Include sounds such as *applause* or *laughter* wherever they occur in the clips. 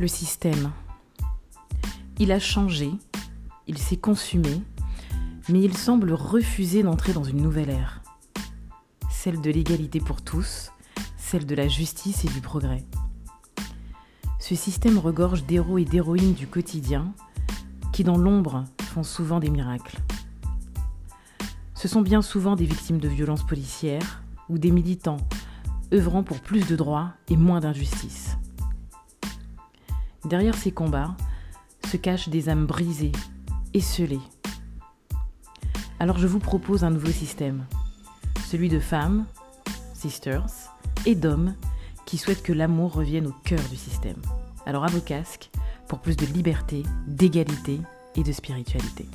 Le système. Il a changé, il s'est consumé, mais il semble refuser d'entrer dans une nouvelle ère. Celle de l'égalité pour tous, celle de la justice et du progrès. Ce système regorge d'héros et d'héroïnes du quotidien qui, dans l'ombre, font souvent des miracles. Ce sont bien souvent des victimes de violences policières ou des militants œuvrant pour plus de droits et moins d'injustice. Derrière ces combats se cachent des âmes brisées, esselées. Alors je vous propose un nouveau système, celui de femmes, sisters, et d'hommes qui souhaitent que l'amour revienne au cœur du système. Alors à vos casques pour plus de liberté, d'égalité et de spiritualité.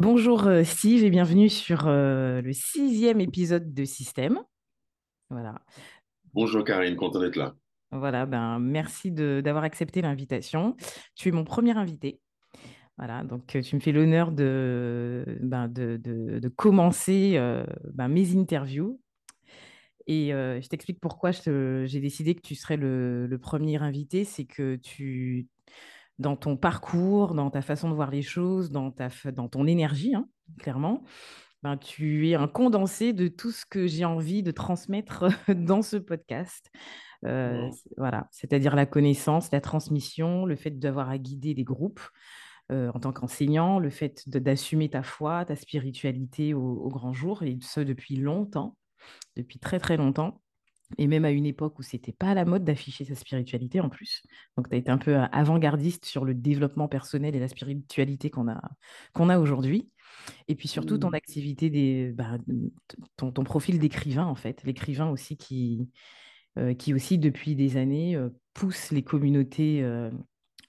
Bonjour euh, Steve et bienvenue sur euh, le sixième épisode de Système. Voilà. Bonjour Karine, content d'être là. Voilà, ben merci d'avoir accepté l'invitation. Tu es mon premier invité. Voilà, donc euh, tu me fais l'honneur de, ben, de, de, commencer ben, mes interviews. Et je t'explique pourquoi j'ai décidé que tu serais le, le premier invité. C'est que tu dans ton parcours, dans ta façon de voir les choses, dans, ta, dans ton énergie, hein, clairement. Ben, tu es un condensé de tout ce que j'ai envie de transmettre *laughs* dans ce podcast. Euh, voilà, c'est-à-dire la connaissance, la transmission, le fait d'avoir à guider des groupes euh, en tant qu'enseignant, le fait d'assumer ta foi, ta spiritualité au, au, grand jour, et ce depuis longtemps, depuis très très longtemps et même à une époque où c'était pas à la mode d'afficher sa spiritualité en plus. Donc tu as été un peu avant-gardiste sur le développement personnel et la spiritualité qu'on a, qu'on a aujourd'hui. Et puis surtout ton mmh. activité, des, bah, ton, ton, profil d'écrivain en fait, l'écrivain aussi qui, euh, qui aussi depuis des années euh, pousse les communautés, euh,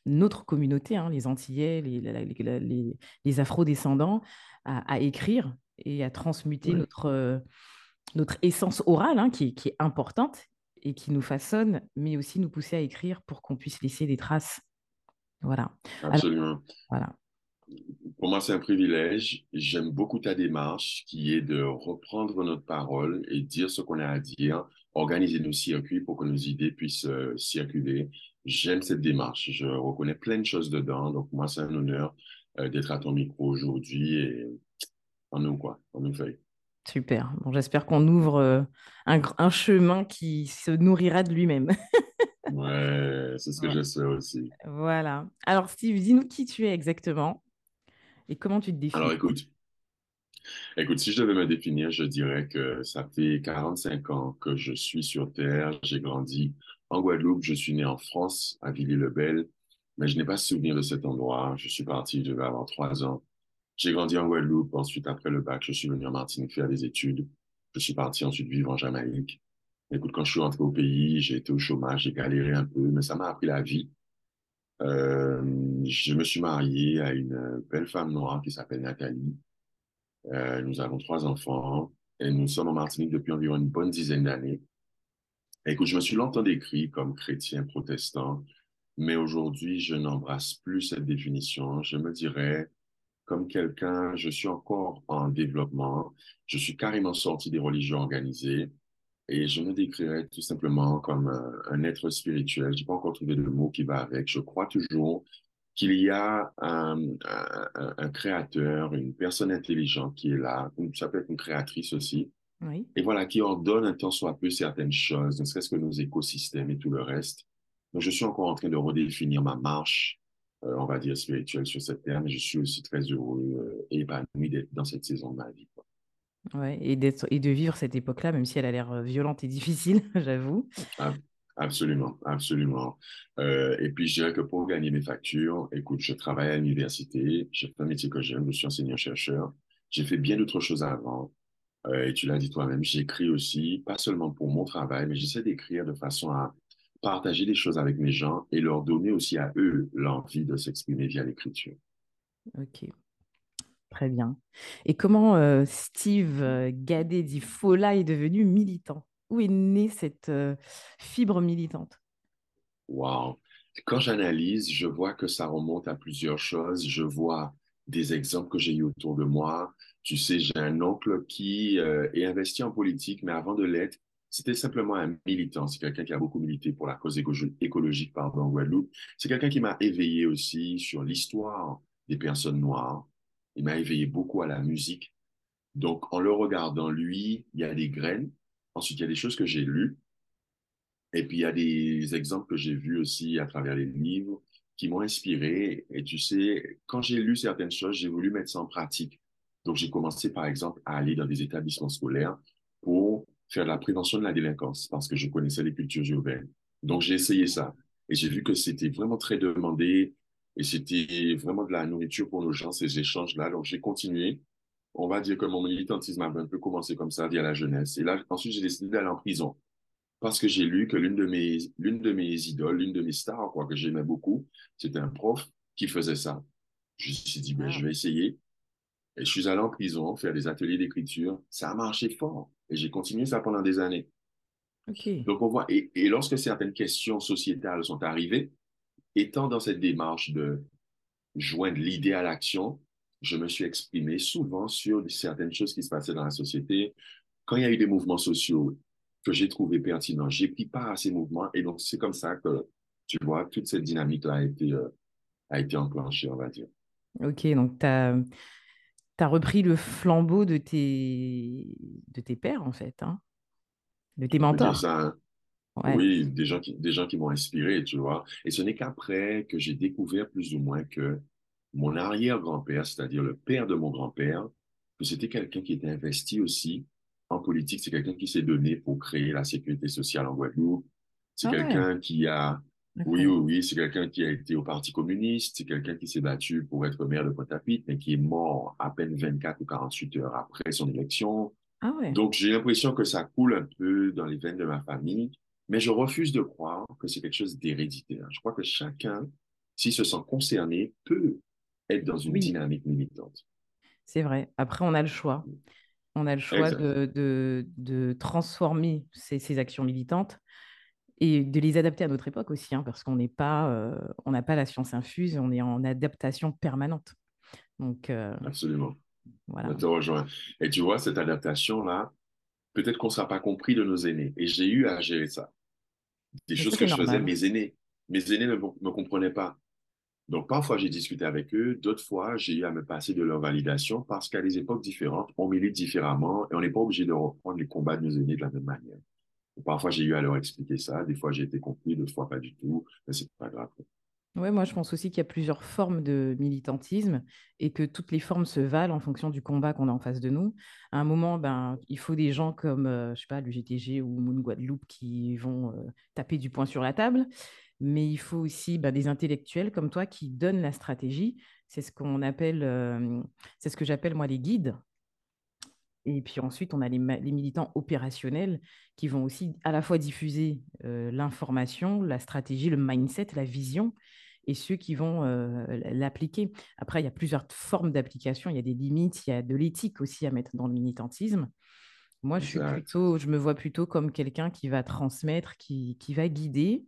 notre communauté, hein, les Antillais, les, les, les, Afro-descendants, à, écrire et à transmuter notre notre essence orale, hein, qui, est importante et qui nous façonne, mais aussi nous pousser à écrire pour qu'on puisse laisser des traces. Voilà. Absolument. voilà. Pour moi, c'est un privilège. J'aime beaucoup ta démarche qui est de reprendre notre parole et dire ce qu'on a à dire, organiser nos circuits pour que nos idées puissent euh, circuler. J'aime cette démarche. Je reconnais plein de choses dedans. Donc, moi, c'est un honneur euh, d'être à ton micro aujourd'hui et en nous, quoi, en nous fait. Super. Bon, J'espère qu'on ouvre euh, un, un, chemin qui se nourrira de lui-même. ouais, c'est ce que j'espère aussi. Voilà. Alors, Steve, dis-nous qui tu es exactement et comment tu te définis. Alors, écoute. Écoute, si je devais me définir, je dirais que ça fait 45 ans que je suis sur Terre. J'ai grandi en Guadeloupe. Je suis né en France, à Villiers-le-Bel. Mais je n'ai pas souvenir de cet endroit. Je suis parti, je devais avoir trois ans. J'ai grandi en Guadeloupe. Ensuite, après le bac, je suis venu en Martinique faire des études. Je suis parti ensuite vivre en Jamaïque. Écoute, quand je suis rentré au pays, j'ai été au chômage, j'ai galéré un peu, mais ça m'a appris la vie. Euh, je me suis marié à une belle femme noire qui s'appelle Nathalie. Euh, nous avons trois enfants et nous sommes en Martinique depuis environ une bonne dizaine d'années. Écoute, je me suis longtemps décrit comme chrétien protestant, mais aujourd'hui, je n'embrasse plus cette définition. Je me dirais comme quelqu'un, je suis encore en développement, je suis carrément sorti des religions organisées et je me décrirais tout simplement comme un, être spirituel. Je n'ai pas encore trouvé le mot qui va avec. Je crois toujours qu'il y a un, un, créateur, une personne intelligente qui est là, ça peut être une créatrice aussi, et voilà, qui ordonne un temps soit peu certaines choses, ne serait-ce que nos écosystèmes et tout le reste. Donc, je suis encore en train de redéfinir ma marche euh, on va dire, spirituel sur cette terre, mais je suis aussi très heureux euh, et épanoui d'être dans cette saison de ma vie. Ouais, et, et de vivre cette époque-là, même si elle a l'air euh, violente et difficile, *laughs* j'avoue. absolument, absolument. et puis, je dirais que pour gagner mes factures, écoute, je travaille à l'université, j'ai fait un métier que j'aime, je suis enseignant-chercheur. J'ai fait bien d'autres choses avant. et tu l'as dit toi-même, j'écris aussi, pas seulement pour mon travail, mais j'essaie d'écrire de façon à partager des choses avec mes gens et leur donner aussi à eux l'envie de s'exprimer via l'écriture. Ok, très bien. Et comment euh, Steve euh, Gadet dit Fola est devenu militant? Où est née cette euh, fibre militante? Wow. Quand j'analyse, je vois que ça remonte à plusieurs choses. Je vois des exemples que j'ai eu autour de moi. Tu sais, j'ai un oncle qui euh, est investi en politique, mais avant de l'être, c'était simplement un militant. C'est quelqu'un qui a beaucoup milité pour la cause écologique pardon, en Guadeloupe. C'est quelqu'un qui m'a éveillé aussi sur l'histoire des personnes noires. Il m'a éveillé beaucoup à la musique. Donc, en le regardant, lui, il y a des graines. Ensuite, il y a des choses que j'ai lues. Et puis, il y a des exemples que j'ai vus aussi à travers les livres qui m'ont inspiré. Et tu sais, quand j'ai lu certaines choses, j'ai voulu mettre ça en pratique. Donc, j'ai commencé, par exemple, à aller dans des établissements scolaires pour faire de la prévention de la délinquance parce que je connaissais les cultures urbaines. Donc, j'ai essayé ça. Et j'ai vu que c'était vraiment très demandé et c'était vraiment de la nourriture pour nos gens, ces échanges-là. Donc, j'ai continué. On va dire que mon militantisme a un peu commencé comme ça via la jeunesse. Et là, ensuite, j'ai décidé d'aller en prison parce que j'ai lu que l'une de mes, l'une de mes idoles, l'une de mes stars, quoi, que j'aimais beaucoup, c'était un prof qui faisait ça. Je me suis dit, ben, je vais essayer. Et je suis allé en prison faire des ateliers d'écriture. Ça a marché fort. Et j'ai continué ça pendant des années. Donc, on voit, et, et, lorsque certaines questions sociétales sont arrivées, étant dans cette démarche de joindre l'idée à l'action, je me suis exprimé souvent sur certaines choses qui se passaient dans la société. Quand il y a eu des mouvements sociaux que j'ai trouvé pertinent. J'ai pris part à ces mouvements et donc c'est comme ça que, tu vois, toute cette dynamique-là a été, euh, a été enclenchée, on va dire. Ok, donc tu as, as, repris le flambeau de tes, de tes pères, en fait, hein de tes mentors. Ça. Oui, des gens qui, des gens qui m'ont inspiré, tu vois. Et ce n'est qu'après que j'ai découvert plus ou moins que mon arrière-grand-père, c'est-à-dire le père de mon grand-père, que c'était quelqu'un qui était investi aussi en politique, c'est quelqu'un qui s'est donné pour créer la sécurité sociale en Guadeloupe. C'est ah quelqu'un qui a, oui, oui, oui, c'est quelqu'un qui a été au Parti communiste, c'est quelqu'un qui s'est battu pour être maire de Pointe-à-Pitre, mais qui est mort à peine 24 ou 48 heures après son élection. Ah ouais. Donc, j'ai l'impression que ça coule un peu dans les veines de ma famille, mais je refuse de croire que c'est quelque chose d'héréditaire. Je crois que chacun, s'il se sent concerné, peut être dans une dynamique militante. C'est vrai. Après, on a le choix. On a le choix de, de, transformer ces, actions militantes et de les adapter à notre époque aussi, hein, parce qu'on n'est pas, euh, on n'a pas la science infuse, on est en adaptation permanente. Donc, euh, Absolument. Voilà. te rejoins. Et tu vois, cette adaptation-là, peut-être qu'on ne sera pas compris de nos aînés. Et j'ai eu à gérer ça. Des choses que je faisais, mes aînés, mes aînés ne me comprenaient pas. Donc, parfois, j'ai discuté avec eux. D'autres fois, j'ai eu à me passer de leur validation parce qu'à des époques différentes, on milite différemment et on n'est pas obligé de reprendre les combats de nos aînés de la même manière. Parfois, j'ai eu à leur expliquer ça. Des fois, j'ai été compris, d'autres fois, pas du tout. Mais c'est pas grave. Oui, moi je pense aussi qu'il y a plusieurs formes de militantisme et que toutes les formes se valent en fonction du combat qu'on a en face de nous. À un moment, ben, il faut des gens comme, euh, je sais pas, le GTG ou Moon Guadeloupe qui vont euh, taper du poing sur la table mais il faut aussi bah, des intellectuels comme toi qui donnent la stratégie. C'est ce qu'on appelle, euh, c'est ce que j'appelle moi les guides. Et puis ensuite, on a les, militants opérationnels qui vont aussi à la fois diffuser euh, l'information, la stratégie, le mindset, la vision, et ceux qui vont euh, l'appliquer. Après, il y a plusieurs formes d'application, il y a des limites, il y a de l'éthique aussi à mettre dans le militantisme. Moi, je, suis plutôt, je me vois plutôt comme quelqu'un qui va transmettre, qui, qui va guider,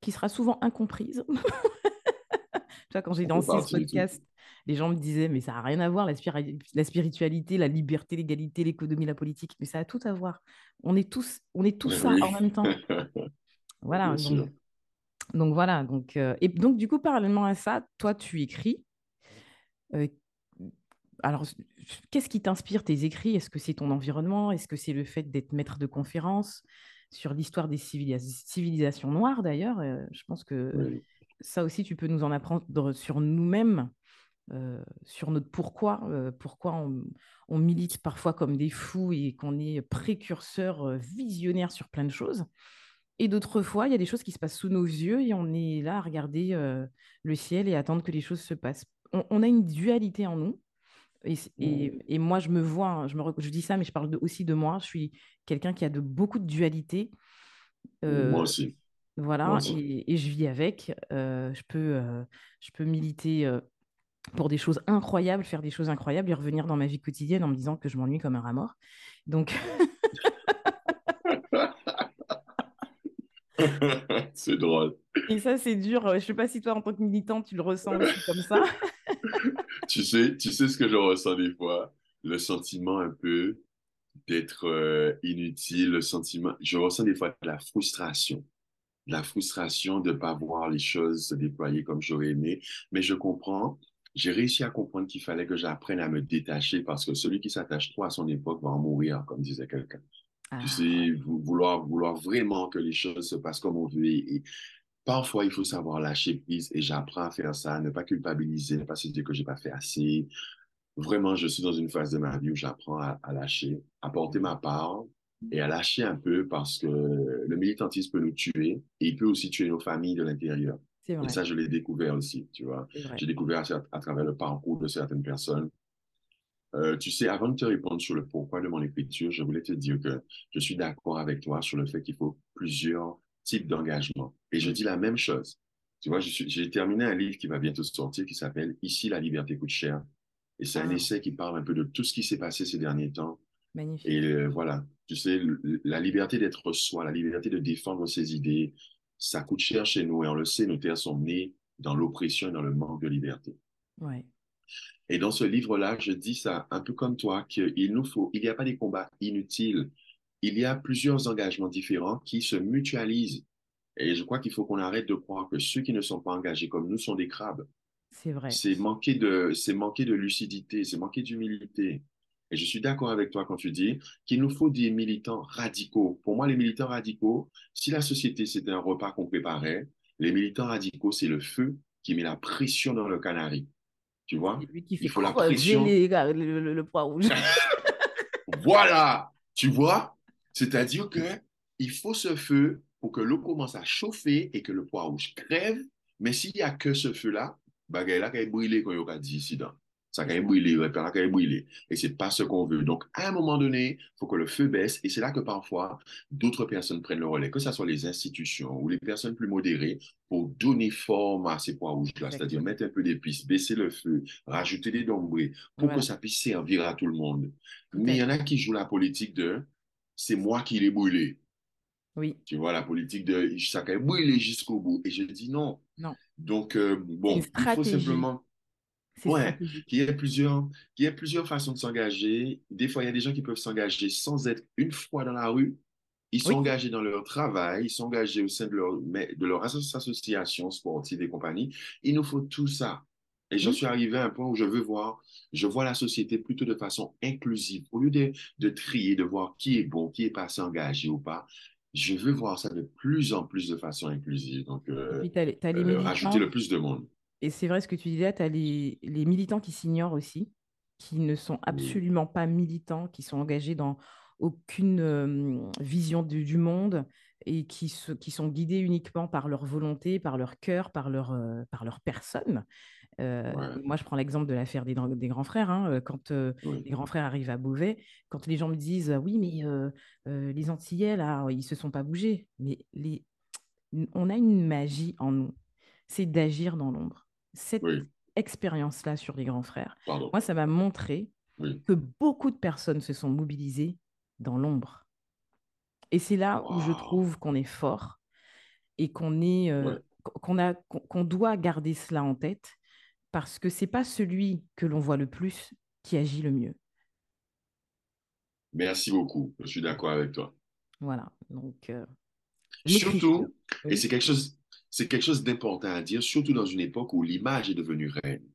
qui sera souvent incomprise. *laughs* tu vois, quand j'ai dansé ce podcast, les gens me disaient, mais ça n'a rien à voir, la, spiritualité, la liberté, l'égalité, l'économie, la politique, mais ça a tout à voir. On est tous, on est tous ça en même temps. *laughs* voilà. Donc, voilà. Donc, euh, et donc, du coup, parallèlement à ça, toi, tu écris. Euh, alors, qu'est-ce qui t'inspire tes écrits? Est-ce que c'est ton environnement? Est-ce que c'est le fait d'être maître de conférence sur l'histoire des civilisations noires d'ailleurs. Euh, je pense que ça aussi, tu peux nous en apprendre sur nous-mêmes, euh, sur notre pourquoi, euh, pourquoi on, milite parfois comme des fous et qu'on est précurseur visionnaire sur plein de choses. Et d'autres fois, il y a des choses qui se passent sous nos yeux et on est là à regarder le ciel et attendre que les choses se passent. on a une dualité en nous et, moi, je me vois, hein, je, me, je dis ça, mais je parle aussi de moi. Je suis quelqu'un qui a de, beaucoup de dualité. Euh, moi aussi. Voilà, Et, je vis avec. Euh, je, peux, euh, je peux militer pour des choses incroyables, faire des choses incroyables et revenir dans ma vie quotidienne en me disant que je m'ennuie comme un rat mort. Donc. *laughs* c'est drôle. *laughs* Et ça, c'est dur. Je ne sais pas si toi, en tant que militant, tu le ressens aussi comme ça. *laughs* Tu sais, tu sais ce que je ressens des fois? Le sentiment un peu d'être euh, inutile, le sentiment, je ressens des fois de la frustration, la frustration de ne pas voir les choses se déployer comme j'aurais aimé, mais je comprends, j'ai réussi à comprendre qu'il fallait que j'apprenne à me détacher parce que celui qui s'attache trop à son époque va en mourir, comme disait quelqu'un. Tu Ah, sais, vouloir, vouloir vraiment que les choses se passent comme on veut. Et, et parfois, il faut savoir lâcher prise et j'apprends à faire ça, ne pas culpabiliser, ne pas se dire que j'ai pas fait assez, Vraiment, je suis dans une phase de ma vie où j'apprends à, à lâcher, à porter ma part et à lâcher un peu parce que le militantisme peut nous tuer et il peut aussi tuer nos familles de l'intérieur. Et ça, je l'ai découvert aussi, tu vois. J'ai découvert à, à travers le parcours de certaines personnes. Euh, tu sais, avant de te répondre sur le pourquoi de mon écriture, je voulais te dire que je suis d'accord avec toi sur le fait qu'il faut plusieurs types d'engagement. Et je Mm. dis la même chose. Tu vois, j'ai terminé un livre qui va bientôt sortir qui s'appelle Ici, la liberté coûte cher. Et c'est un Ah, essai qui parle un peu de tout ce qui s'est passé ces derniers temps. Et magnifique. euh, voilà, tu sais, la liberté d'être soi, la liberté de défendre ses idées, ça coûte cher chez nous et on le sait, nos terres sont nées dans l'oppression et dans le manque de liberté. Ouais, Et dans ce livre-là, je dis ça un peu comme toi, qu'il nous faut, il n'y a pas des combats inutiles, il y a plusieurs engagements différents qui se mutualisent. Et je crois qu'il faut qu'on arrête de croire que ceux qui ne sont pas engagés comme nous sont des crabes. c'est vrai. C'est manquer de, c'est manquer de lucidité, c'est manquer d'humilité. Et je suis d'accord avec toi quand tu dis qu'il nous faut des militants radicaux. Pour moi, les militants radicaux, si la société c'était un repas qu'on préparait, les militants radicaux, c'est le feu qui met la pression dans le canari. Tu vois? Lui qui Il faut la pression. les, le, le- le poids rouge. *laughs* Voilà! Tu vois? C'est-à-dire que il faut ce feu pour que l'eau commence à chauffer et que le pois rouge crève. Mais s'il n'y a que ce feu-là, bagay là, qu'il brûler quand il y a dit ici dans. Ça quand ça. brûler, là, quand brûler. Et c'est pas ce qu'on veut. Donc, à un moment donné, il faut que le feu baisse. Et c'est là que parfois, d'autres personnes prennent le relais, que ce soit les institutions ou les personnes plus modérées, pour donner forme à ces pois rouges-là. C'est-à-dire mettre un peu d'épices, baisser le feu, rajouter des dombrés pour que ça puisse servir à tout le monde. Mais il y en a qui jouent la politique de c'est moi qui l'ai brûlé. Oui, Tu vois, la politique de ça a brûlé jusqu'au bout. Et je dis non. non, Donc, euh, bon, il faut simplement, ouais, qu'il y ait plusieurs, qu'il y ait plusieurs façons de s'engager. Des fois, il y a des gens qui peuvent s'engager sans être une fois dans la rue. Ils sont Oui, engagés dans leur travail, ils sont engagés au sein de leur, de leur asso- association sportive et compagnie. Il nous faut tout ça. Et j'en suis arrivé à un point où je veux voir, je vois la société plutôt de façon inclusive. Au lieu de, de trier, de voir qui est bon, qui est pas assez engagé ou pas, je veux voir ça de plus en plus de façon inclusive. Donc, euh, as, euh, rajouter le plus de monde. Et c'est vrai ce que tu disais, tu as les, les militants qui s'ignorent aussi, qui ne sont absolument pas militants, qui sont engagés dans aucune euh, vision du, du monde et qui, se- qui sont guidés uniquement par leur volonté, par leur cœur, par leur, euh, par leur personne. Euh, ouais, moi, je prends l'exemple de l'affaire des, des grands frères. hein, Quand euh, oui, les grands frères arrivent à Beauvais, quand les gens me disent oui, mais euh, les Antillais, là, ils se sont pas bougés. Mais les... on a une magie en nous, c'est d'agir dans l'ombre. Cette oui, expérience-là sur les grands frères, pardon, moi, ça m'a montré oui. que beaucoup de personnes se sont mobilisées dans l'ombre. Et c'est là où je trouve qu'on est fort et qu'on est, euh, ouais. qu'on a, qu'on doit garder cela en tête parce que c'est pas celui que l'on voit le plus qui agit le mieux. Merci beaucoup. Je suis d'accord avec toi. Voilà. Donc, euh. Surtout, et c'est quelque chose, c'est quelque chose d'important à dire, surtout dans une époque où l'image est devenue reine,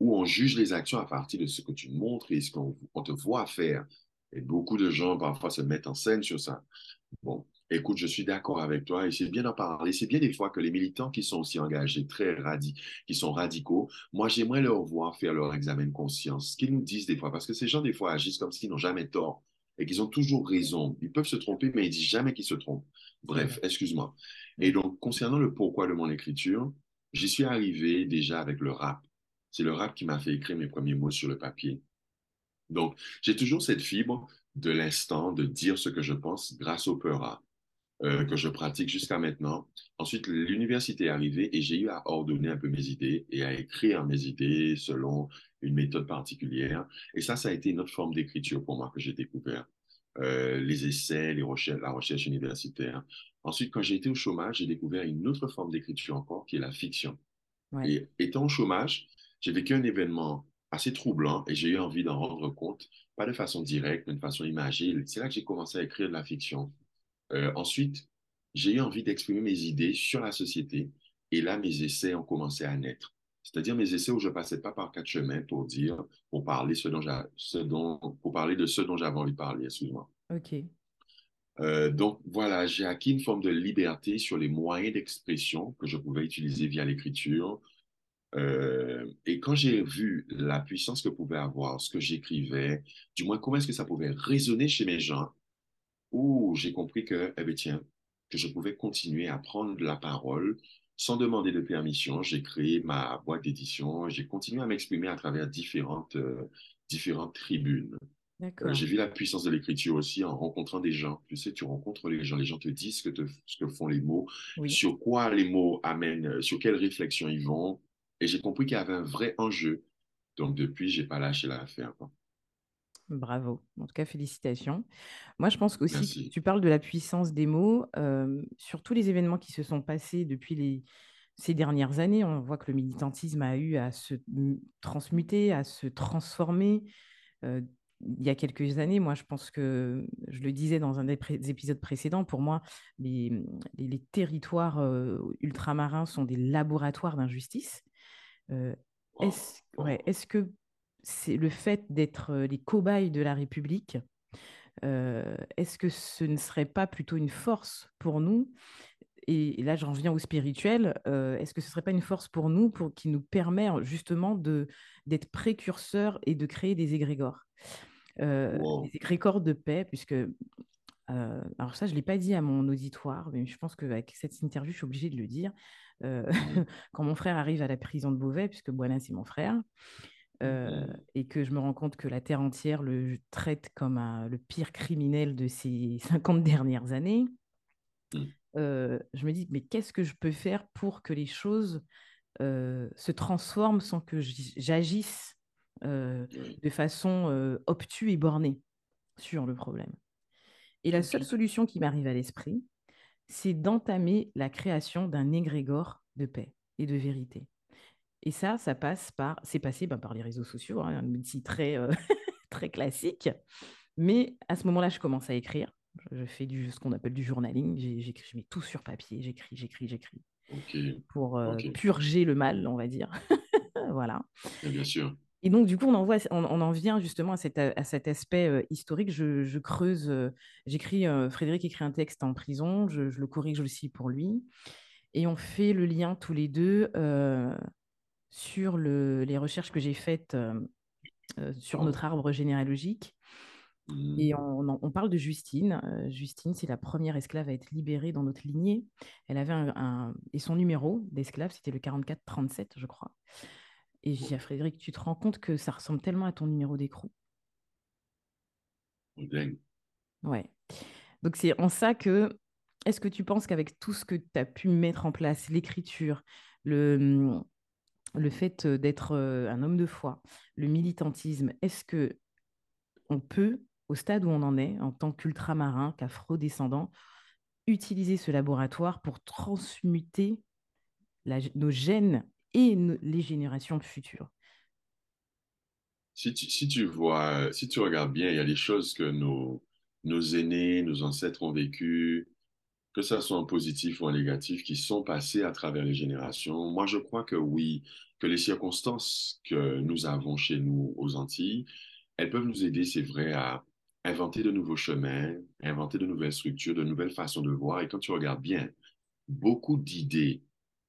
où on juge les actions à partir de ce que tu montres et ce qu'on on te voit faire. Et beaucoup de gens parfois se mettent en scène sur ça. Bon, écoute, je suis d'accord avec toi et c'est bien d'en parler. C'est bien des fois que les militants qui sont aussi engagés, très radicaux, qui sont radicaux, moi j'aimerais leur voir faire leur examen de conscience, ce qu'ils nous disent des fois, parce que ces gens des fois agissent comme s'ils n'ont jamais tort et qu'ils ont toujours raison. Ils peuvent se tromper, mais ils disent jamais qu'ils se trompent. Bref, excuse-moi. Et donc, concernant le pourquoi de mon écriture, j'y suis arrivé déjà avec le rap. C'est le rap qui m'a fait écrire mes premiers mots sur le papier. Donc, j'ai toujours cette fibre de l'instant, de dire ce que je pense grâce au peur euh, que je pratique jusqu'à maintenant. Ensuite, l'université est arrivée et j'ai eu à ordonner un peu mes idées et à écrire mes idées selon une méthode particulière. Et ça, ça a été une autre forme d'écriture pour moi que j'ai découvert. Euh, les essais, les recherches, la recherche universitaire. Ensuite, quand j'ai été au chômage, j'ai découvert une autre forme d'écriture encore qui est la fiction. Ouais. Et étant au chômage, j'ai vécu un événement assez troublant et j'ai eu envie d'en rendre compte, pas de façon directe, mais de façon imagée. C'est là que j'ai commencé à écrire de la fiction. Euh, ensuite, j'ai eu envie d'exprimer mes idées sur la société et là, mes essais ont commencé à naître. C'est-à-dire mes essais où je passais pas par quatre chemins pour dire, pour parler ce dont, ce dont pour parler de ce dont j'avais envie de parler, excuse-moi. OK. Euh, donc voilà, j'ai acquis une forme de liberté sur les moyens d'expression que je pouvais utiliser via l'écriture. Euh, et quand j'ai vu la puissance que pouvait avoir ce que j'écrivais, du moins comment est-ce que ça pouvait résonner chez mes gens, où j'ai compris que, eh bien, tiens, que je pouvais continuer à prendre la parole sans demander de permission. J'ai créé ma boîte d'édition, j'ai continué à m'exprimer à travers différentes, euh, différentes tribunes. Euh, j'ai vu la puissance de l'écriture aussi en rencontrant des gens. Tu sais, tu rencontres les gens, les gens te disent ce que, ce que font les mots, sur quoi les mots amènent, euh, sur quelles réflexions ils vont. Et j'ai compris qu'il y avait un vrai enjeu. Donc, depuis, j'ai pas lâché l'affaire. Bravo. En tout cas, félicitations. Moi, je pense qu'aussi, tu parles de la puissance des mots. Euh, sur tous les événements qui se sont passés depuis les, ces dernières années, on voit que le militantisme a eu à se transmuter, à se transformer. Euh, il y a quelques années, moi, je pense que, je le disais dans un des, épisodes précédents, pour moi, les, les, territoires euh, ultramarins sont des laboratoires d'injustice. Euh, est-ce ouais, est que c'est le fait d'être les cobayes de la République Est-ce que ce ne serait pas plutôt une force pour nous? Et, là, j'en viens au spirituel. Est-ce que ce ne serait pas une force pour nous pour, qui nous permet justement d'être précurseurs et de créer des égrégores? Euh, des égrégores de paix, puisque euh, alors ça, je ne l'ai pas dit à mon auditoire, mais je pense qu'avec cette interview, je suis obligée de le dire. Euh, *laughs* quand mon frère arrive à la prison de Beauvais, puisque Boana, c'est mon frère, et que je me rends compte que la Terre entière le traite comme le pire criminel de ces *laughs* 50 dernières années, mmh. je me dis, mais qu'est-ce que je peux faire pour que les choses se transforment sans que j'agisse euh, de façon euh, obtue et bornée sur le problème. Et la seule solution qui m'arrive à l'esprit, c'est d'entamer la création d'un égrégore de paix et de vérité. Et ça, ça passe par, c'est passé bah, par les réseaux sociaux, hein, un outil très, euh, *laughs* très classique. Mais à ce moment-là, je commence à écrire. Je, fais du, ce qu'on appelle du journaling. J'écris, je mets tout sur papier. J'écris, j'écris, j'écris. Pour purger le mal, on va dire. *laughs* voilà. bien sûr. Et donc, du coup, on en, on, en vient justement à, à cet aspect euh, historique. Je, creuse, euh, j'écris, euh, Frédéric écrit un texte en prison, je, le corrige aussi pour lui. Et on fait le lien tous les deux sur le, les recherches que j'ai faites sur notre arbre généalogique. Mmh. Et on, on, parle de Justine. Justine, c'est la première esclave à être libérée dans notre lignée. Elle avait un, et son numéro d'esclave, c'était le 4437, je crois. Et je dis à Frédéric, tu te rends compte que ça ressemble tellement à ton numéro d'écrou Ouais. Donc c'est en ça que, est-ce que tu penses qu'avec tout ce que tu as pu mettre en place, l'écriture, le, le fait d'être euh, un homme de foi, le militantisme, est-ce que on peut, au stade où on en est, en tant qu'ultramarin, qu'afro-descendant, utiliser ce laboratoire pour transmuter nos gènes et les générations futures. Si tu, si tu vois, si tu regardes bien, il y a des choses que nos, nos aînés, nos ancêtres ont vécues, que ce soit en positif ou en négatif, qui sont passées à travers les générations. Moi, je crois que oui, que les circonstances que nous avons chez nous aux Antilles, elles peuvent nous aider, c'est vrai, à inventer de nouveaux chemins, inventer de nouvelles structures, de nouvelles façons de voir. Et quand tu regardes bien, beaucoup d'idées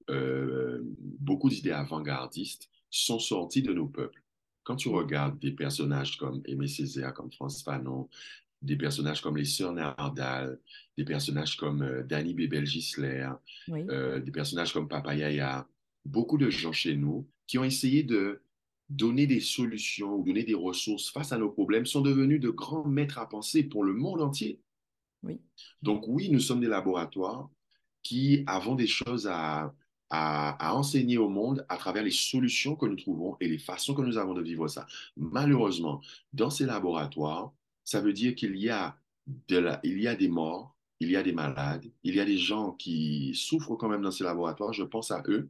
euh, beaucoup d'idées avant-gardistes sont sorties de nos peuples. Quand tu regardes des personnages comme Aimé Césaire, comme France Fanon, des personnages comme les Sœurs Nardal, des personnages comme euh, Danny Bébel-Gisler, euh, des personnages comme Papa Yaya, beaucoup de gens chez nous qui ont essayé de donner des solutions ou donner des ressources face à nos problèmes sont devenus de grands maîtres à penser pour le monde entier. Oui. Donc oui, nous sommes des laboratoires qui avons des choses à, à, enseigner au monde à travers les solutions que nous trouvons et les façons que nous avons de vivre ça. Malheureusement, dans ces laboratoires, ça veut dire qu'il y a de la, il y a des morts, il y a des malades, il y a des gens qui souffrent quand même dans ces laboratoires. Je pense à eux.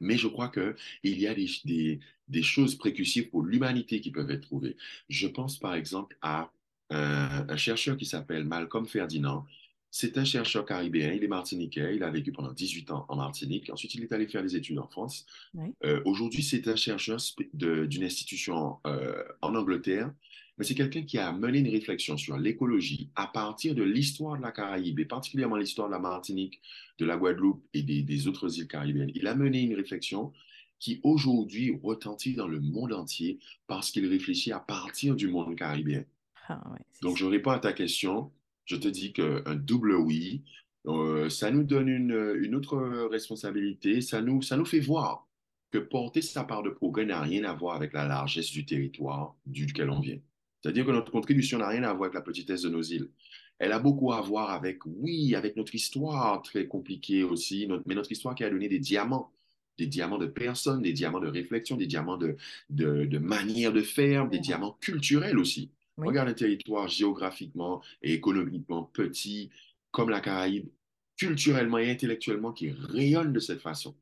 Mais je crois qu'il y a des, des, des, choses précussives pour l'humanité qui peuvent être trouvées. Je pense par exemple à un, un chercheur qui s'appelle Malcolm Ferdinand. C'est un chercheur caribéen, il est martiniquais, il a vécu pendant 18 ans en Martinique, ensuite il est allé faire des études en France. Oui. Euh, Aujourd'hui, c'est un chercheur d'une institution euh, en Angleterre, mais c'est quelqu'un qui a mené une réflexion sur l'écologie à partir de l'histoire de la Caraïbe, et particulièrement l'histoire de la Martinique, de la Guadeloupe et des, des autres îles caribéennes. Il a mené une réflexion qui aujourd'hui retentit dans le monde entier parce qu'il réfléchit à partir du monde caribéen. Ah, ouais, Donc, je réponds à ta question. Je te dis qu'un double oui, euh, ça nous donne une, autre responsabilité. Ça nous, fait voir que porter sa part de progrès n'a rien à voir avec la largesse du territoire duquel on vient. C'est-à-dire que notre contribution n'a rien à voir avec la petitesse de nos îles. Elle a beaucoup à voir avec, oui, avec notre histoire très compliquée aussi, mais notre histoire qui a donné des diamants, des diamants de personnes, des diamants de réflexion, des diamants de, de, de manière de faire, des diamants culturels aussi. Oui. Regarde un territoire géographiquement et économiquement petit comme la Caraïbe, culturellement et intellectuellement qui rayonne de cette façon.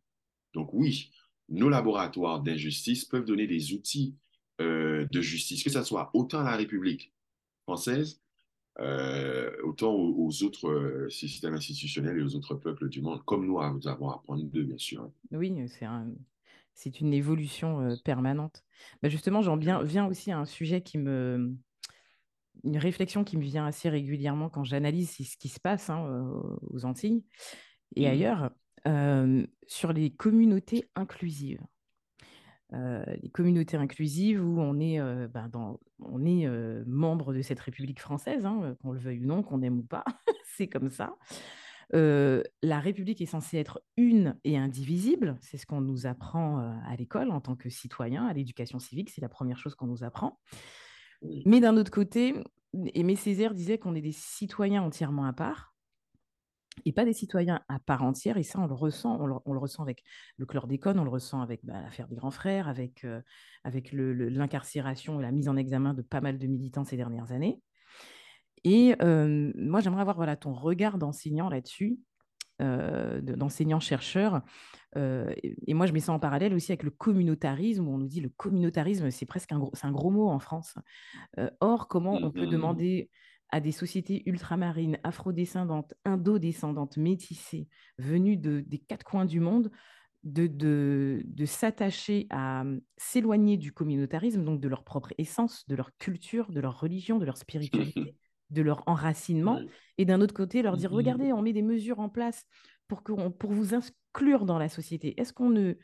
Donc oui, nos laboratoires d'injustice peuvent donner des outils euh, de justice, que ce soit autant à la République française, euh, autant aux, aux autres euh, systèmes institutionnels et aux autres peuples du monde, comme nous, nous avons à apprendre d'eux, bien sûr. Oui, c'est un, c'est une évolution permanente. Bah justement, j'en viens aussi à un sujet qui me, une réflexion qui me vient assez régulièrement quand j'analyse ce qui se passe hein, aux Antilles et mmh. ailleurs euh, sur les communautés inclusives. Euh, les communautés inclusives où on est, euh, ben dans, on est euh, membre de cette République française, hein, qu'on le veuille ou non, qu'on aime ou pas, *laughs* c'est comme ça. Euh, la République est censée être une et indivisible, c'est ce qu'on nous apprend à l'école en tant que citoyen, à l'éducation civique, c'est la première chose qu'on nous apprend. Mais d'un autre côté, Aimé Césaire disait qu'on est des citoyens entièrement à part et pas des citoyens à part entière. Et ça, on le ressent, on le, ressent avec le chlordécone, on le ressent avec bah, l'affaire des grands frères, avec, euh, avec l'incarcération et la mise en examen de pas mal de militants ces dernières années. Et euh, moi, j'aimerais avoir voilà, ton regard d'enseignant là-dessus, euh, d'enseignant-chercheur. Euh, et moi, je mets ça en parallèle aussi avec le communautarisme, où on nous dit le communautarisme, c'est presque un gros, un gros mot en France. Euh, or, comment on peut demander à des sociétés ultramarines, afrodescendantes, indo-descendantes, métissées, venues de, des quatre coins du monde, de, de, de s'attacher à s'éloigner du communautarisme, donc de leur propre essence, de leur culture, de leur religion, de leur spiritualité, de leur enracinement, et d'un autre côté, leur dire, regardez, on met des mesures en place pour, que pour vous inclure dans la société. Est-ce qu'on ne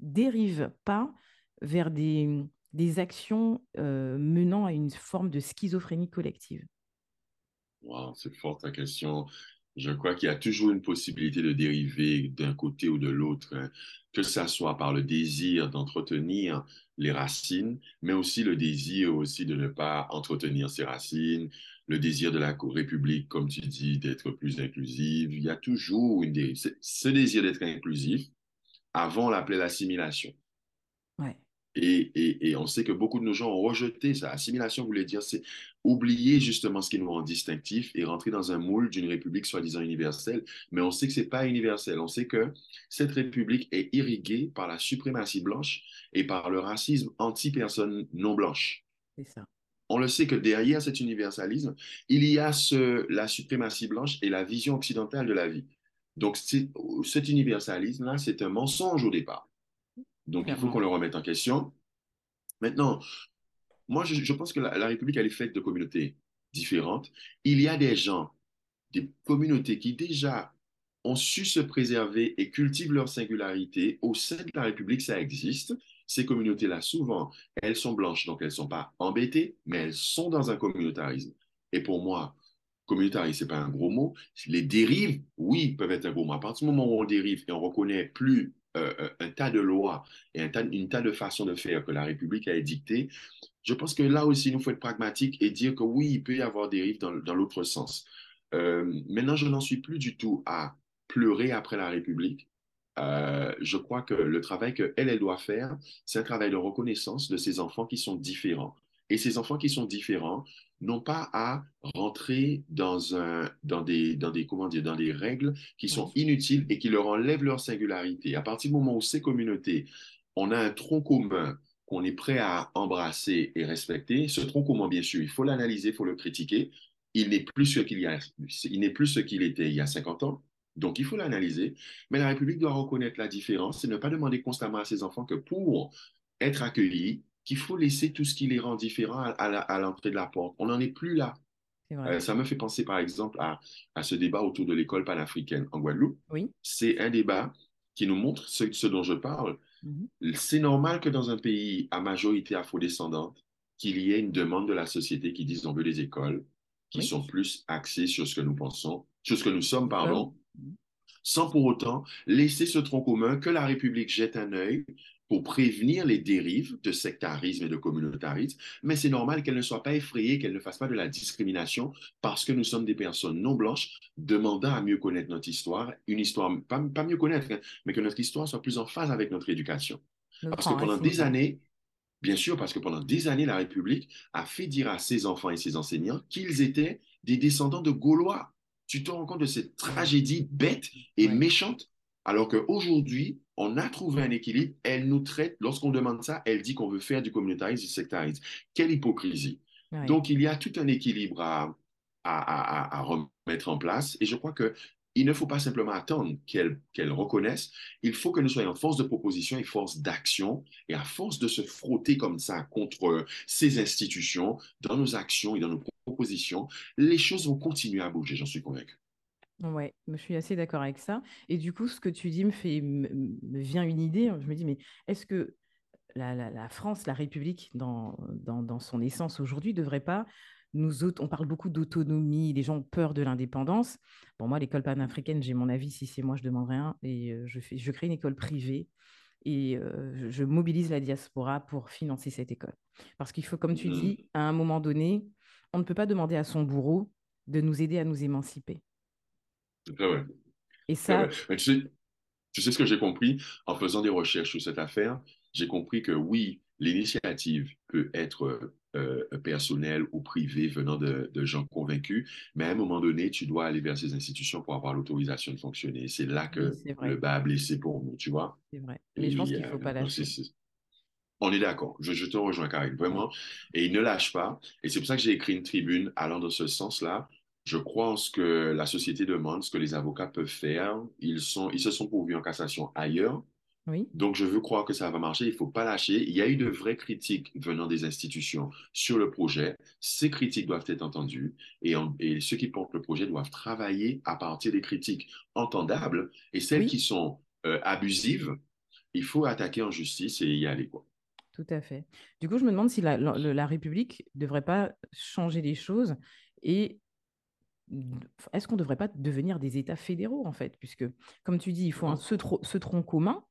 dérive pas vers des, des actions euh, menant à une forme de schizophrénie collective? Wow, c'est fort ta question. Je crois qu'il y a toujours une possibilité de dériver d'un côté ou de l'autre, hein, que ça soit par le désir d'entretenir les racines, mais aussi le désir aussi de ne pas entretenir ces racines, le désir de la République, comme tu dis, d'être plus inclusive. Il y a toujours une dérive. Ce désir d'être inclusif, avant on l'appelait l'assimilation. Ouais. Et, et, et, on sait que beaucoup de nos gens ont rejeté ça. Assimilation voulait dire c'est oublier justement ce qui nous rend distinctifs et rentrer dans un moule d'une république soi-disant universelle. Mais on sait que c'est pas universel. On sait que cette république est irriguée par la suprématie blanche et par le racisme anti-personnes non blanches. C'est ça. On le sait que derrière cet universalisme, il y a ce, la suprématie blanche et la vision occidentale de la vie. Donc cet universalisme-là, c'est un mensonge au départ. Donc, il faut qu'on le remette en question. Maintenant, moi, je, je pense que la, la, République, elle est faite de communautés différentes. Il y a des gens, des communautés qui déjà ont su se préserver et cultivent leur singularité. Au sein de la République, ça existe. Ces communautés-là, souvent, elles sont blanches, donc elles ne sont pas embêtées, mais elles sont dans un communautarisme. Et pour moi, communautarisme, ce n'est pas un gros mot. Les dérives, oui, peuvent être un gros mot. À partir du moment où on dérive et on reconnaît plus euh, euh, un tas de lois et un tas, une tas de façons de faire que la République a édictées, je pense que là aussi, il nous faut être pragmatique et dire que oui, il peut y avoir des dérives dans, dans l'autre sens. Euh, maintenant, je n'en suis plus du tout à pleurer après la République. Euh, je crois que le travail qu'elle, elle doit faire, c'est un travail de reconnaissance de ces enfants qui sont différents Et ces enfants qui sont différents n'ont pas à rentrer dans, un, dans, des, dans, des, comment dire, dans des règles qui sont inutiles et qui leur enlèvent leur singularité. À partir du moment où ces communautés, on a un tronc commun qu'on est prêt à embrasser et respecter, ce tronc commun, bien sûr, il faut l'analyser, il faut le critiquer. Il n'est plus ce qu'il il n'est plus ce qu'il était il y a 50 ans. Donc, il faut l'analyser. Mais la République doit reconnaître la différence et ne pas demander constamment à ses enfants que pour être accueillis, qu'il faut laisser tout ce qui les rend différents à, l'entrée de la porte. On n'en est plus là. Euh, ça me fait penser, par exemple, à, ce débat autour de l'école panafricaine en Guadeloupe. Oui. C'est un débat qui nous montre ce, dont je parle. Mm-hmm. C'est normal que dans un pays à majorité afrodescendante, qu'il y ait une demande de la société qui dise on veut des écoles qui sont plus axées sur ce que nous pensons, sur ce que nous sommes, pardon, sans pour autant laisser ce tronc commun que la République jette un œil pour prévenir les dérives de sectarisme et de communautarisme, mais c'est normal qu'elle ne soit pas effrayée, qu'elle ne fasse pas de la discrimination parce que nous sommes des personnes non blanches demandant à mieux connaître notre histoire, une histoire, pas, mieux connaître, hein, mais que notre histoire soit plus en phase avec notre éducation. parce que pendant des années, bien sûr, parce que pendant des années, la République a fait dire à ses enfants et ses enseignants qu'ils étaient des descendants de Gaulois tu te rends compte de cette tragédie bête et méchante, alors qu'aujourd'hui, on a trouvé un équilibre. Elle nous traite, lorsqu'on demande ça, elle dit qu'on veut faire du communautarisme et du sectarisme. Quelle hypocrisie. Donc, il y a tout un équilibre à, à, remettre en place. Et je crois que il ne faut pas simplement attendre qu'elle qu'elle reconnaisse, il faut que nous soyons force de proposition et force d'action, et à force de se frotter comme ça contre ces institutions, dans nos actions et dans nos propositions, les choses vont continuer à bouger, j'en suis convaincu. Oui, je suis assez d'accord avec ça. Et du coup, ce que tu dis me, fait, me, vient une idée. Je me dis, mais est-ce que la, France, la République, dans, dans son essence aujourd'hui, ne devrait pas nous autres, on parle beaucoup d'autonomie, les gens ont peur de l'indépendance. Pour moi, l'école panafricaine, j'ai mon avis, si c'est moi, je demande rien. Et euh, je, fais, je crée une école privée et euh, je mobilise la diaspora pour financer cette école. Parce qu'il faut, comme tu mmh. dis, à un moment donné, on ne peut pas demander à son bourreau de nous aider à nous émanciper. C'est vrai. Et ça. Tu, sais, tu sais ce que j'ai compris? En faisant des recherches sur cette affaire? J'ai compris que oui, l'initiative peut être euh, personnelle ou privée venant de, gens convaincus, mais à un moment donné, tu dois aller vers ces institutions pour avoir l'autorisation de fonctionner. C'est là que le bas a blessé pour nous, tu vois? C'est vrai. Mais je pense qu'il ne faut pas lâcher. On est d'accord. Je, te rejoins, Karine, vraiment. Et il ne lâche pas. Et c'est pour ça que j'ai écrit une tribune allant dans ce sens-là. Je crois en ce que la société demande, ce que les avocats peuvent faire. Ils, sont, ils se sont pourvus en cassation ailleurs. Oui. Donc, je veux croire que ça va marcher. Il ne faut pas lâcher. Il y a eu de vraies critiques venant des institutions sur le projet. Ces critiques doivent être entendues et, et ceux qui portent le projet doivent travailler à partir des critiques entendables et celles qui sont euh, abusives, il faut attaquer en justice et y aller. Quoi. Tout à fait. Du coup, je me demande si la, la, République ne devrait pas changer les choses et est-ce qu'on ne devrait pas devenir des États fédéraux, en fait? Puisque, comme tu dis, il faut un, ce, tronc commun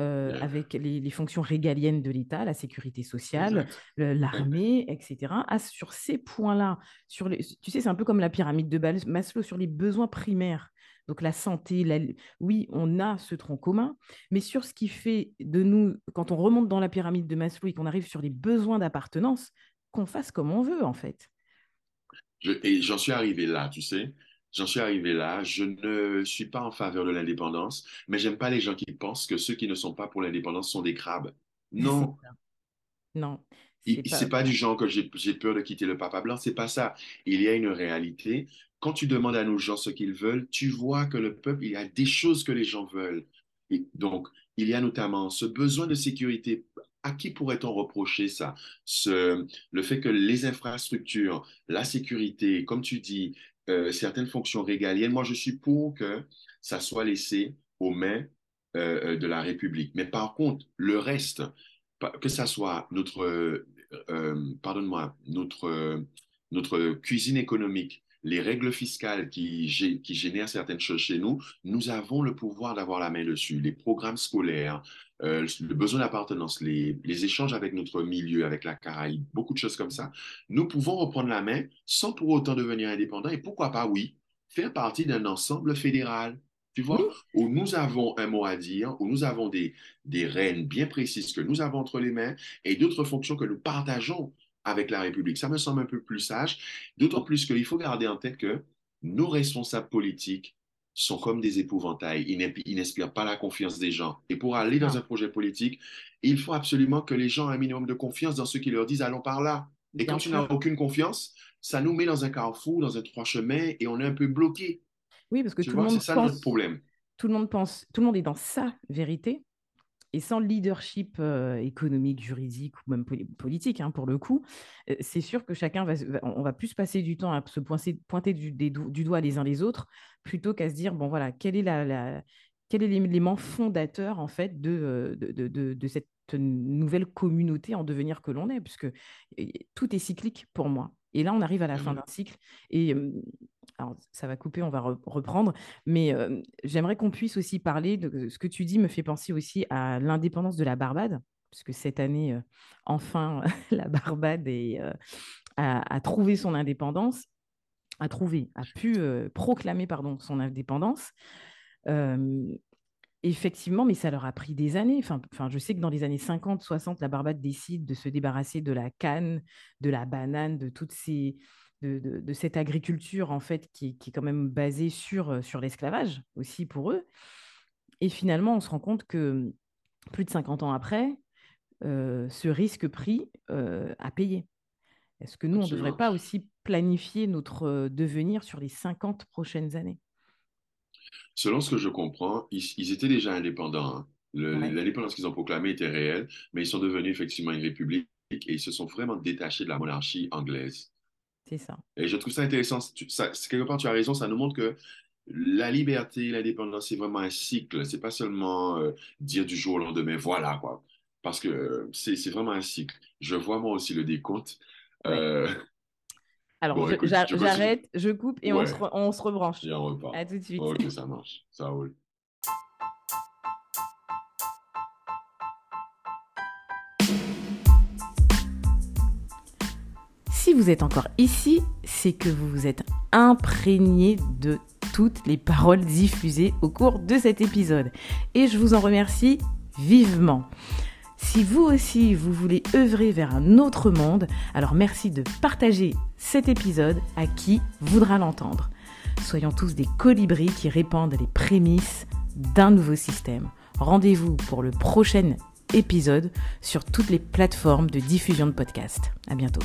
euh, avec les, fonctions régaliennes de l'État, la sécurité sociale, l'armée, etc. Ah, sur ces points-là, sur les, tu sais, c'est un peu comme la pyramide de Maslow sur les besoins primaires. Donc la santé, oui, on a ce tronc commun, mais sur ce qui fait de nous, quand on remonte dans la pyramide de Maslow et qu'on arrive sur les besoins d'appartenance, qu'on fasse comme on veut, en fait. et j'en suis arrivé là, tu sais. J'en suis arrivé là. Je ne suis pas en faveur de l'indépendance, mais j'aime pas les gens qui pensent que ceux qui ne sont pas pour l'indépendance sont des crabes. Non. non. C'est pas... pas du genre que j'ai peur de quitter le papa blanc. C'est pas ça. Il y a une réalité. Quand tu demandes à nos gens ce qu'ils veulent, tu vois que le peuple, il y a des choses que les gens veulent. Et donc, il y a notamment ce besoin de sécurité. À qui pourrait-on reprocher ça? Ce, Le fait que les infrastructures, la sécurité, comme tu dis, euh, certaines fonctions régaliennes. Moi, je suis pour que ça soit laissé aux mains euh, euh, de la République. Mais par contre, le reste, que ça soit notre, cuisine économique, les règles fiscales qui, génèrent certaines choses chez nous, nous avons le pouvoir d'avoir la main dessus. Les programmes scolaires, euh, le besoin d'appartenance, les, échanges avec notre milieu, avec la Caraïbe, beaucoup de choses comme ça, nous pouvons reprendre la main sans pour autant devenir indépendants et pourquoi pas, oui, faire partie d'un ensemble fédéral. Tu vois, où nous avons un mot à dire, où nous avons des, des rênes bien précises que nous avons entre les mains et d'autres fonctions que nous partageons avec la République. Ça me semble un peu plus sage, d'autant plus qu'il faut garder en tête que nos responsables politiques sont comme des épouvantails. Ils n'inspirent pas la confiance des gens. Et pour aller dans un projet politique, il faut absolument que les gens aient un minimum de confiance dans ceux qui leur disent allons par là. Et quand tu n'as aucune confiance, ça nous met dans un carrefour, dans un trois chemins, et on est un peu bloqué. Oui, parce que tout le monde ça pense, notre problème. Tout le monde pense, tout le monde est dans sa vérité, et sans leadership euh, économique, juridique ou même politique, hein, pour le coup, euh, c'est sûr que chacun va, on va plus passer du temps à se pointer, du, du, doigt les uns les autres, plutôt qu'à se dire bon voilà, quel est la, quel est l'élément fondateur en fait de, de, de, de, cette nouvelle communauté en devenir que l'on est, puisque tout est cyclique pour moi. Et là, on arrive à la fin mmh d'un cycle. Et alors, ça va couper, on va reprendre. Mais j'aimerais qu'on puisse aussi parler de ce que tu dis, me fait penser aussi à l'indépendance de la Barbade, puisque cette année, enfin, *laughs* la Barbade est, a, trouvé son indépendance, a trouvé, a pu proclamer pardon, son indépendance effectivement, mais ça leur a pris des années. Enfin, enfin, je sais que dans les années 50, 60, la Barbade décide de se débarrasser de la canne, de la banane, de toutes ces, de, cette agriculture en fait qui, est quand même basée sur, euh, sur l'esclavage aussi pour eux. Et finalement, on se rend compte que plus de 50 ans après, euh, ce risque pris euh, a payé. Est-ce que nous, on ne devrait pas aussi planifier notre devenir sur les 50 prochaines années? Selon ce que je comprends, ils, étaient déjà indépendants. Hein. L'indépendance qu'ils ont proclamée était réelle, mais ils sont devenus effectivement une république et ils se sont vraiment détachés de la monarchie anglaise. C'est ça. Et je trouve ça intéressant. Ça, quelque part, tu as raison, ça nous montre que la liberté, l'indépendance, c'est vraiment un cycle. C'est pas seulement euh, dire du jour au lendemain, voilà, quoi. Parce que euh, c'est vraiment un cycle. Je vois moi aussi le décompte. Euh, alors, j'arrête, je, coupe et on, se on, se rebranche. Et on repart. À tout de suite. Ok, ça marche. Ça roule. Si vous êtes encore ici, c'est que vous vous êtes imprégné de toutes les paroles diffusées au cours de cet épisode. Et je vous en remercie vivement. Si vous aussi, vous voulez œuvrer vers un autre monde, alors merci de partager cet épisode à qui voudra l'entendre. Soyons tous des colibris qui répandent les prémices d'un nouveau système. Rendez-vous pour le prochain épisode sur toutes les plateformes de diffusion de podcasts. À bientôt.